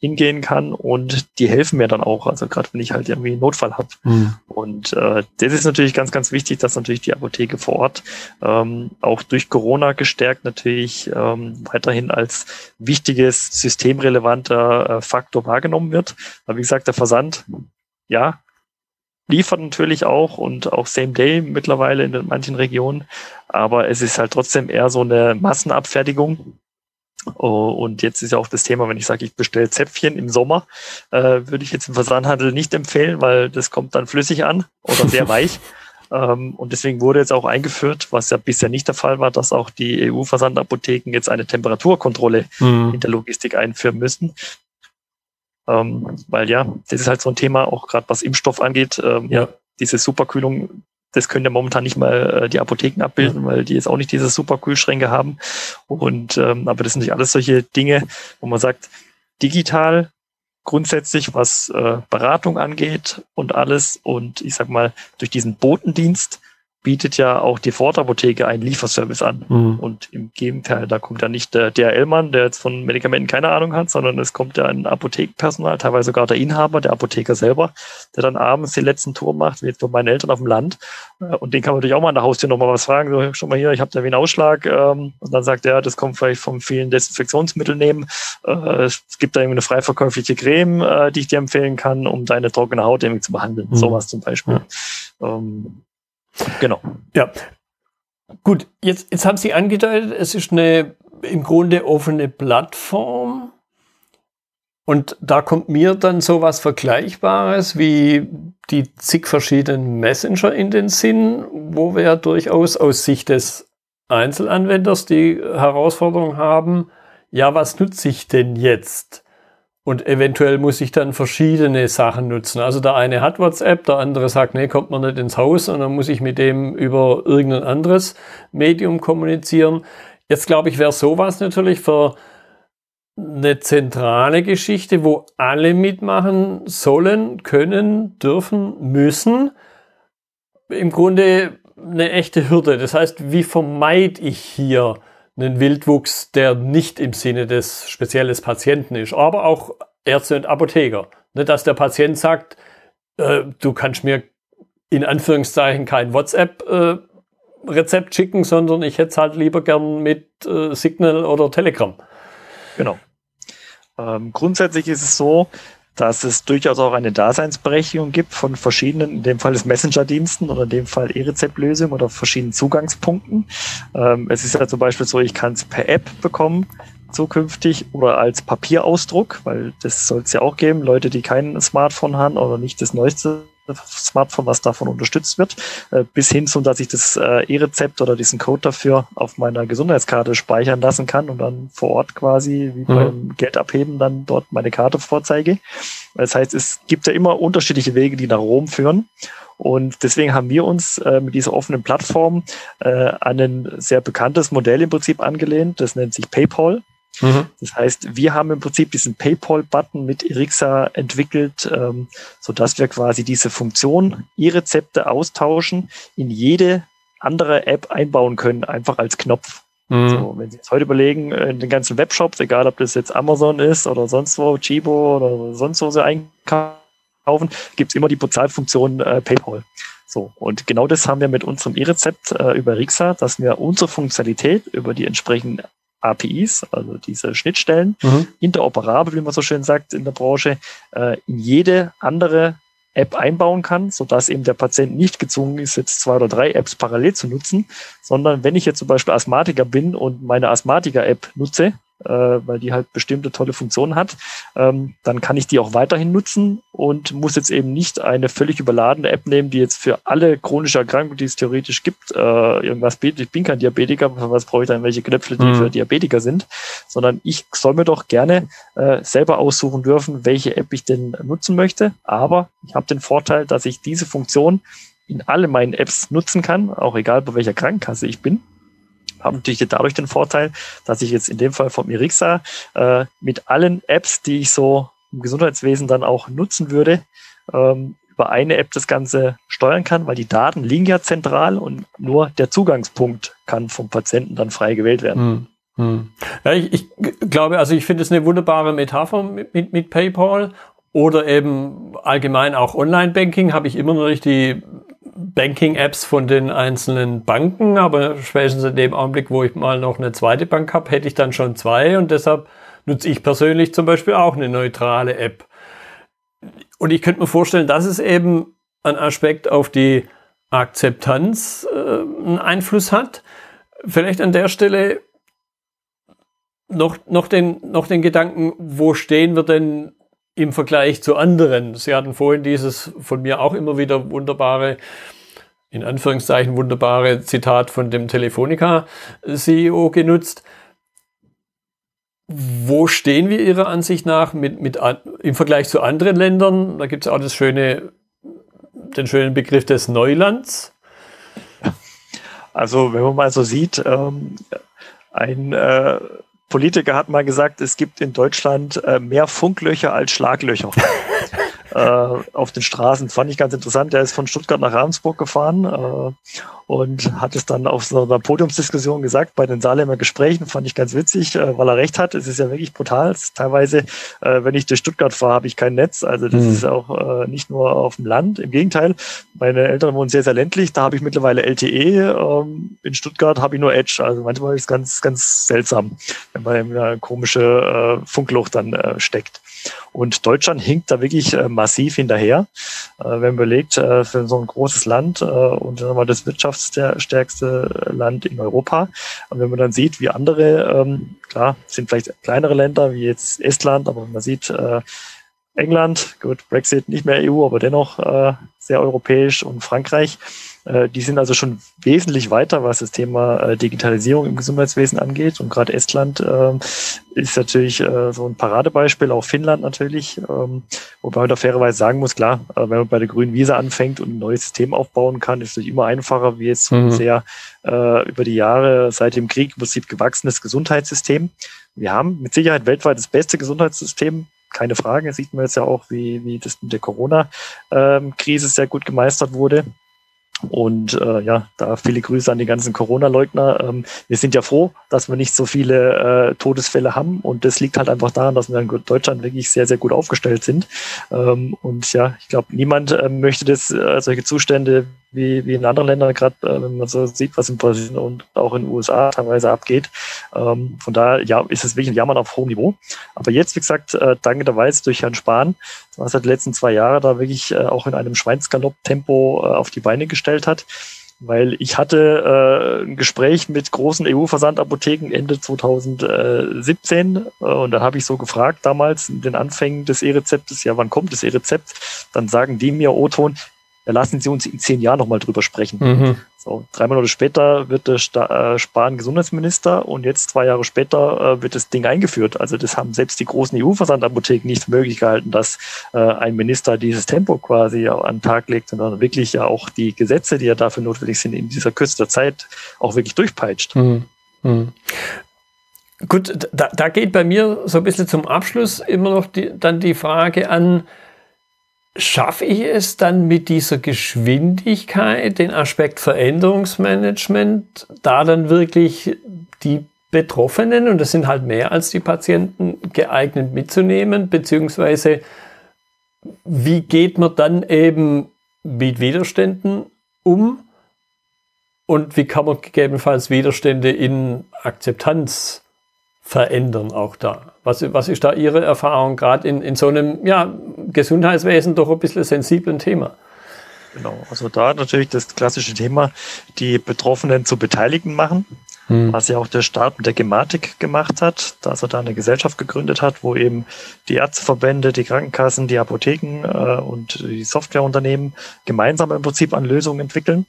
hingehen kann und die helfen mir dann auch, also gerade wenn ich halt irgendwie einen Notfall habe. Mhm. Und äh, das ist natürlich ganz, ganz wichtig, dass natürlich die Apotheke vor Ort ähm, auch durch Corona gestärkt natürlich ähm, weiterhin als wichtiges, systemrelevanter äh, Faktor wahrgenommen wird. Aber wie gesagt, der Versand, ja, liefert natürlich auch und auch Same Day mittlerweile in manchen Regionen, aber es ist halt trotzdem eher so eine Massenabfertigung Oh, und jetzt ist ja auch das Thema, wenn ich sage, ich bestelle Zäpfchen im Sommer, äh, würde ich jetzt im Versandhandel nicht empfehlen, weil das kommt dann flüssig an oder sehr <laughs> weich. Ähm, und deswegen wurde jetzt auch eingeführt, was ja bisher nicht der Fall war, dass auch die EU-Versandapotheken jetzt eine Temperaturkontrolle mhm. in der Logistik einführen müssen. Ähm, weil ja, das ist halt so ein Thema, auch gerade was Impfstoff angeht. Ähm, ja. Diese Superkühlung das können ja momentan nicht mal äh, die Apotheken abbilden, weil die jetzt auch nicht diese super Kühlschränke haben. Und ähm, aber das sind nicht alles solche Dinge, wo man sagt, digital grundsätzlich, was äh, Beratung angeht und alles. Und ich sag mal, durch diesen Botendienst bietet ja auch die Fortapotheke einen Lieferservice an. Mhm. Und im Gegenteil, da kommt ja nicht der DRL-Mann, der jetzt von Medikamenten keine Ahnung hat, sondern es kommt ja ein Apothekenpersonal, teilweise sogar der Inhaber, der Apotheker selber, der dann abends den letzten Tour macht, wie jetzt bei meinen Eltern auf dem Land. Äh, und den kann man natürlich auch mal an der Haustür nochmal was fragen. So, schon mal hier, ich habe da wie einen Ausschlag. Ähm, und dann sagt er, das kommt vielleicht vom vielen Desinfektionsmittel nehmen. Äh, es gibt da irgendwie eine frei verkäufliche Creme, äh, die ich dir empfehlen kann, um deine trockene Haut irgendwie zu behandeln. Mhm. Sowas zum Beispiel. Ja. Ähm, Genau. Ja. Gut, jetzt, jetzt haben Sie angedeutet, es ist eine im Grunde offene Plattform. Und da kommt mir dann so was Vergleichbares wie die zig verschiedenen Messenger in den Sinn, wo wir ja durchaus aus Sicht des Einzelanwenders die Herausforderung haben, ja, was nutze ich denn jetzt? Und eventuell muss ich dann verschiedene Sachen nutzen. Also der eine hat WhatsApp, der andere sagt, nee, kommt man nicht ins Haus und dann muss ich mit dem über irgendein anderes Medium kommunizieren. Jetzt glaube ich, wäre sowas natürlich für eine zentrale Geschichte, wo alle mitmachen sollen, können, dürfen, müssen. Im Grunde eine echte Hürde. Das heißt, wie vermeide ich hier einen Wildwuchs, der nicht im Sinne des speziellen Patienten ist, aber auch Ärzte und Apotheker. Nicht, dass der Patient sagt, äh, du kannst mir in Anführungszeichen kein WhatsApp-Rezept äh, schicken, sondern ich hätte es halt lieber gern mit äh, Signal oder Telegram. Genau. Ähm, grundsätzlich ist es so, dass es durchaus auch eine Daseinsberechtigung gibt von verschiedenen, in dem Fall des Messenger-Diensten oder in dem Fall E-Rezept-Lösungen oder verschiedenen Zugangspunkten. Ähm, es ist ja zum Beispiel so, ich kann es per App bekommen zukünftig oder als Papierausdruck, weil das soll es ja auch geben, Leute, die kein Smartphone haben oder nicht das neueste Smartphone, was davon unterstützt wird, äh, bis hin zu, dass ich das äh, E-Rezept oder diesen Code dafür auf meiner Gesundheitskarte speichern lassen kann und dann vor Ort quasi wie mhm. beim Geld abheben dann dort meine Karte vorzeige. Das heißt, es gibt ja immer unterschiedliche Wege, die nach Rom führen. Und deswegen haben wir uns äh, mit dieser offenen Plattform äh, an ein sehr bekanntes Modell im Prinzip angelehnt. Das nennt sich PayPal. Mhm. Das heißt, wir haben im Prinzip diesen PayPal-Button mit Erixa entwickelt, ähm, so dass wir quasi diese Funktion, E-Rezepte austauschen, in jede andere App einbauen können, einfach als Knopf. Mhm. So, wenn Sie jetzt heute überlegen, in den ganzen Webshops, egal ob das jetzt Amazon ist oder sonst wo, Chibo oder sonst wo Sie einkaufen, gibt's immer die Bezahlfunktion äh, PayPal. So, und genau das haben wir mit unserem E-Rezept äh, über Rixa, dass wir unsere Funktionalität über die entsprechenden APIs, also diese Schnittstellen, mhm. interoperabel, wie man so schön sagt in der Branche, äh, in jede andere App einbauen kann, so dass eben der Patient nicht gezwungen ist, jetzt zwei oder drei Apps parallel zu nutzen, sondern wenn ich jetzt zum Beispiel Asthmatiker bin und meine Asthmatiker-App nutze, weil die halt bestimmte tolle Funktionen hat, ähm, dann kann ich die auch weiterhin nutzen und muss jetzt eben nicht eine völlig überladene App nehmen, die jetzt für alle chronische Erkrankungen, die es theoretisch gibt, äh, irgendwas bietet. Ich bin kein Diabetiker, was brauche ich dann welche Knöpfe, die mhm. für Diabetiker sind, sondern ich soll mir doch gerne äh, selber aussuchen dürfen, welche App ich denn nutzen möchte. Aber ich habe den Vorteil, dass ich diese Funktion in alle meinen Apps nutzen kann, auch egal bei welcher Krankenkasse ich bin habe natürlich dadurch den Vorteil, dass ich jetzt in dem Fall von Mirixa äh, mit allen Apps, die ich so im Gesundheitswesen dann auch nutzen würde, ähm, über eine App das Ganze steuern kann, weil die Daten liegen ja zentral und nur der Zugangspunkt kann vom Patienten dann frei gewählt werden. Hm. Hm. Ja, ich, ich, glaube, also ich finde es eine wunderbare Metapher mit, mit, mit PayPal oder eben allgemein auch Online-Banking habe ich immer noch nicht die Banking-Apps von den einzelnen Banken, aber spätestens in dem Augenblick, wo ich mal noch eine zweite Bank habe, hätte ich dann schon zwei und deshalb nutze ich persönlich zum Beispiel auch eine neutrale App. Und ich könnte mir vorstellen, dass es eben ein Aspekt auf die Akzeptanz äh, einen Einfluss hat. Vielleicht an der Stelle noch, noch, den, noch den Gedanken, wo stehen wir denn im Vergleich zu anderen. Sie hatten vorhin dieses von mir auch immer wieder wunderbare, in Anführungszeichen wunderbare Zitat von dem Telefonica-CEO genutzt. Wo stehen wir Ihrer Ansicht nach mit, mit, im Vergleich zu anderen Ländern? Da gibt es auch das schöne, den schönen Begriff des Neulands. Also wenn man mal so sieht, ähm, ein äh, Politiker hat mal gesagt, es gibt in Deutschland äh, mehr Funklöcher als Schlaglöcher. <laughs> äh, auf den Straßen. Fand ich ganz interessant. Der ist von Stuttgart nach Ravensburg gefahren äh, und hat es dann auf so einer Podiumsdiskussion gesagt bei den Saarländer Gesprächen. Fand ich ganz witzig, äh, weil er recht hat. Es ist ja wirklich brutal. Teilweise, wenn ich durch Stuttgart fahre, habe ich kein Netz. Also das mhm. ist auch nicht nur auf dem Land. Im Gegenteil, meine Eltern wohnen sehr, sehr ländlich. Da habe ich mittlerweile LTE. Ähm, in Stuttgart habe ich nur Edge. Also manchmal ist es ganz, ganz seltsam, wenn man in einer komische Funkloch dann steckt. Und Deutschland hinkt da wirklich äh, massiv hinterher. Äh, wenn man überlegt, äh, für so ein großes Land äh, und dann mal das wirtschaftsstärkste Land in Europa. Und wenn man dann sieht, wie andere, ähm, klar, sind vielleicht kleinere Länder wie jetzt Estland, aber man sieht, äh, England, gut, Brexit nicht mehr EU, aber dennoch äh, sehr europäisch und Frankreich. Äh, die sind also schon wesentlich weiter, was das Thema äh, Digitalisierung im Gesundheitswesen angeht. Und gerade Estland äh, ist natürlich so ein Paradebeispiel, auch Finnland natürlich. Ähm, wobei man da fairerweise sagen muss, klar, wenn man bei der grünen Wiese anfängt und ein neues System aufbauen kann, ist es immer einfacher, wie jetzt mhm. sehr über die Jahre seit dem Krieg im Prinzip gewachsenes Gesundheitssystem. Wir haben mit Sicherheit weltweit das beste Gesundheitssystem keine Frage. Das sieht man jetzt ja auch, wie, wie das mit der Corona-Krise ähm, sehr gut gemeistert wurde. Und äh, ja, da viele Grüße an die ganzen Corona-Leugner. Ähm, wir sind ja froh, dass wir nicht so viele äh, Todesfälle haben. Und das liegt halt einfach daran, dass wir in Deutschland wirklich sehr, sehr gut aufgestellt sind. Ähm, und ja, ich glaube, niemand äh, möchte das, äh, solche Zustände wie, wie in anderen Ländern, gerade äh, wenn man so sieht, was in Brasilien und auch in den USA teilweise abgeht. Ähm, von daher ja, ist es wirklich ein Jammern auf hohem Niveau. Aber jetzt, wie gesagt, äh, Weise durch Herrn Spahn, was er die letzten zwei Jahre da wirklich äh, auch in einem Schweinsgalopp-Tempo äh, auf die Beine gestellt hat. Weil ich hatte äh, ein Gespräch mit großen EU-Versandapotheken Ende 2017 äh, und da habe ich so gefragt damals in den Anfängen des E-Rezeptes, ja, wann kommt das E-Rezept? Dann sagen die mir, O-Ton, ja, lassen Sie uns in zehn Jahren nochmal drüber sprechen. Mhm. So, drei Monate später wird der äh, Spahn Gesundheitsminister und jetzt zwei Jahre später äh, wird das Ding eingeführt. Also das haben selbst die großen EU-Versandapotheken nicht für möglich gehalten, dass äh, ein Minister dieses Tempo quasi an den Tag legt, sondern wirklich ja auch die Gesetze, die ja dafür notwendig sind, in dieser Kürze der Zeit auch wirklich durchpeitscht. Mhm. Mhm. Gut, da, da geht bei mir so ein bisschen zum Abschluss immer noch die, dann die Frage an, schaffe ich es dann mit dieser Geschwindigkeit, den Aspekt Veränderungsmanagement, da dann wirklich die Betroffenen, und das sind halt mehr als die Patienten, geeignet mitzunehmen, beziehungsweise wie geht man dann eben mit Widerständen um und wie kann man gegebenenfalls Widerstände in Akzeptanz verändern auch da? Was, was ist da Ihre Erfahrung gerade in, in so einem ja, Gesundheitswesen doch ein bisschen sensiblen Thema? Genau, also da natürlich das klassische Thema, die Betroffenen zu Beteiligten machen, hm. was ja auch der Staat mit der Gematik gemacht hat, dass er da eine Gesellschaft gegründet hat, wo eben die Ärzteverbände, die Krankenkassen, die Apotheken äh, und die Softwareunternehmen gemeinsam im Prinzip an Lösungen entwickeln.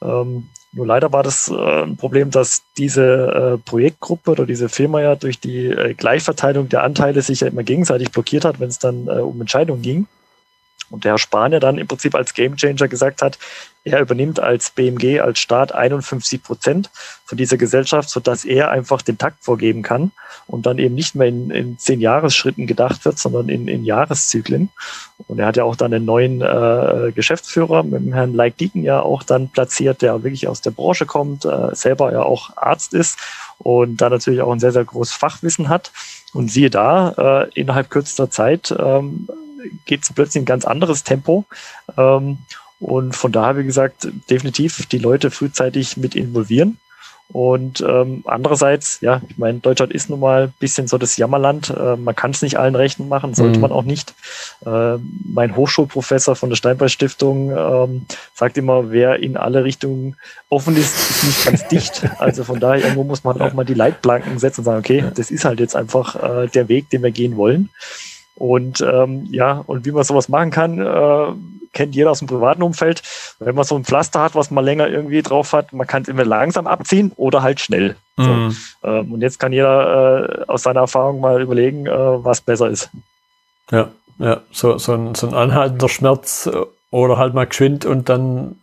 Ähm, nur leider war das äh, ein Problem, dass diese äh, Projektgruppe oder diese Firma ja durch die äh, Gleichverteilung der Anteile sich ja immer gegenseitig blockiert hat, wenn es dann um Entscheidungen ging. Und der Herr Spahn ja dann im Prinzip als Gamechanger gesagt hat, er übernimmt als BMG, als Staat 51 Prozent von dieser Gesellschaft, sodass er einfach den Takt vorgeben kann und dann eben nicht mehr in, in zehn Jahresschritten gedacht wird, sondern in, in Jahreszyklen. Und er hat ja auch dann einen neuen äh, Geschäftsführer mit dem Herrn Leik Dieken ja auch dann platziert, der wirklich aus der Branche kommt, äh, selber ja auch Arzt ist und da natürlich auch ein sehr, sehr großes Fachwissen hat. Und siehe da, äh, innerhalb kürzester Zeit ähm, geht es plötzlich ein ganz anderes Tempo. Ähm, und von daher, wie gesagt, definitiv die Leute frühzeitig mit involvieren. Und ähm, andererseits, ja, ich meine, Deutschland ist nun mal ein bisschen so das Jammerland. Äh, man kann es nicht allen Rechten machen, sollte mhm. man auch nicht. Äh, mein Hochschulprofessor von der Steinbeis Stiftung ähm, sagt immer, wer in alle Richtungen offen ist, ist nicht ganz <laughs> dicht. Also von daher irgendwo muss man auch mal die Leitplanken setzen und sagen, okay, das ist halt jetzt einfach äh, der Weg, den wir gehen wollen. Und ähm, ja, und wie man sowas machen kann, äh, kennt jeder aus dem privaten Umfeld. Wenn man so ein Pflaster hat, was man länger irgendwie drauf hat, man kann es immer langsam abziehen oder halt schnell. Mhm. So. Ähm, und jetzt kann jeder äh, aus seiner Erfahrung mal überlegen, äh, was besser ist. Ja, ja, so, so, ein, so ein anhaltender Schmerz äh, oder halt mal geschwind und dann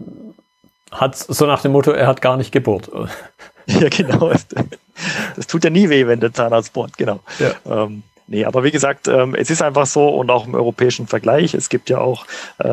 hat so nach dem Motto, er hat gar nicht gebohrt. <laughs> ja, genau. <laughs> Das tut ja nie weh, wenn der Zahnarzt bohrt, genau. Ja. Ähm, Nee, aber wie gesagt, ähm, es ist einfach so und auch im europäischen Vergleich, es gibt ja auch äh,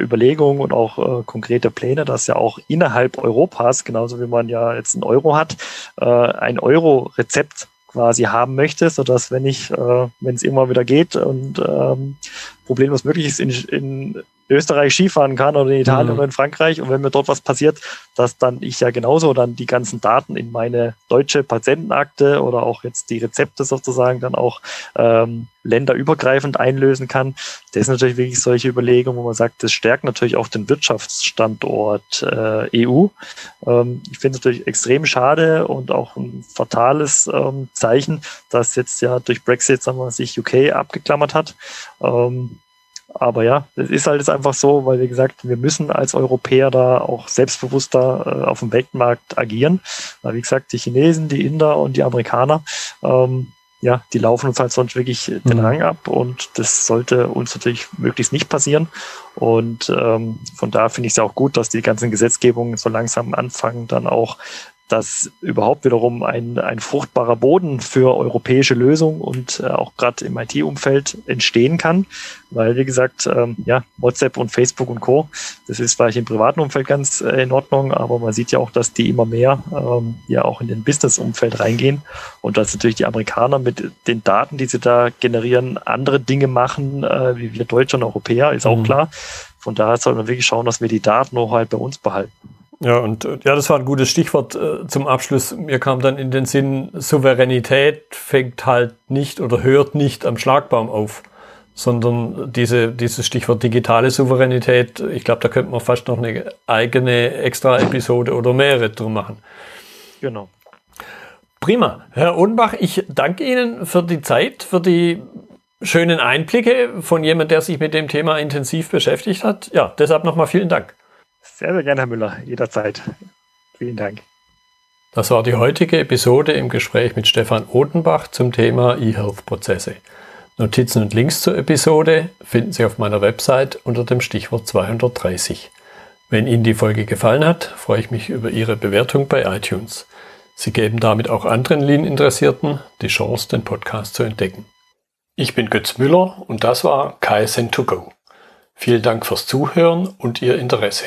Überlegungen und auch äh, konkrete Pläne, dass ja auch innerhalb Europas, genauso wie man ja jetzt ein Euro hat, äh, ein Euro-Rezept quasi haben möchte, so dass wenn ich, äh, wenn es immer wieder geht und ähm, problemlos möglich ist, in, in Österreich Skifahren kann oder in Italien mhm. oder in Frankreich und wenn mir dort was passiert, dass dann ich ja genauso dann die ganzen Daten in meine deutsche Patientenakte oder auch jetzt die Rezepte sozusagen dann auch ähm, länderübergreifend einlösen kann. Das ist natürlich wirklich solche Überlegungen, wo man sagt, das stärkt natürlich auch den Wirtschaftsstandort äh, EU. Ähm, ich finde es natürlich extrem schade und auch ein fatales ähm, Zeichen, dass jetzt ja durch Brexit sagen wir, sich UK abgeklammert hat. Ähm, aber ja, es ist halt jetzt einfach so, weil wie gesagt, wir müssen als Europäer da auch selbstbewusster äh, auf dem Weltmarkt agieren. Weil wie gesagt, die Chinesen, die Inder und die Amerikaner, ähm, ja, die laufen uns halt sonst wirklich den mhm. Rang ab und das sollte uns natürlich möglichst nicht passieren. Und ähm, von da finde ich es ja auch gut, dass die ganzen Gesetzgebungen so langsam anfangen, dann auch dass überhaupt wiederum ein, ein fruchtbarer Boden für europäische Lösungen und äh, auch gerade im IT-Umfeld entstehen kann. Weil, wie gesagt, ähm, ja, WhatsApp und Facebook und Co., das ist vielleicht im privaten Umfeld ganz äh, in Ordnung, aber man sieht ja auch, dass die immer mehr ähm, ja auch in den Business-Umfeld reingehen und dass natürlich die Amerikaner mit den Daten, die sie da generieren, andere Dinge machen, äh, wie wir Deutsche und Europäer, ist auch mhm. klar. Von daher soll man wirklich schauen, dass wir die Daten auch halt bei uns behalten. Ja, und äh, ja, das war ein gutes Stichwort äh, zum Abschluss. Mir kam dann in den Sinn, Souveränität fängt halt nicht oder hört nicht am Schlagbaum auf, sondern diese, dieses Stichwort digitale Souveränität, ich glaube, da könnte man fast noch eine eigene extra Episode oder mehrere drum machen. Genau. Prima. Herr Ohnbach, ich danke Ihnen für die Zeit, für die schönen Einblicke von jemand, der sich mit dem Thema intensiv beschäftigt hat. Ja, deshalb nochmal vielen Dank. Sehr, sehr gerne, Herr Müller, jederzeit. Vielen Dank. Das war die heutige Episode im Gespräch mit Stefan Odenbach zum Thema E-Health-Prozesse. Notizen und Links zur Episode finden Sie auf meiner Website unter dem Stichwort 230. Wenn Ihnen die Folge gefallen hat, freue ich mich über Ihre Bewertung bei iTunes. Sie geben damit auch anderen Lean-Interessierten die Chance, den Podcast zu entdecken. Ich bin Götz Müller und das war KSN2Go. Vielen Dank fürs Zuhören und Ihr Interesse.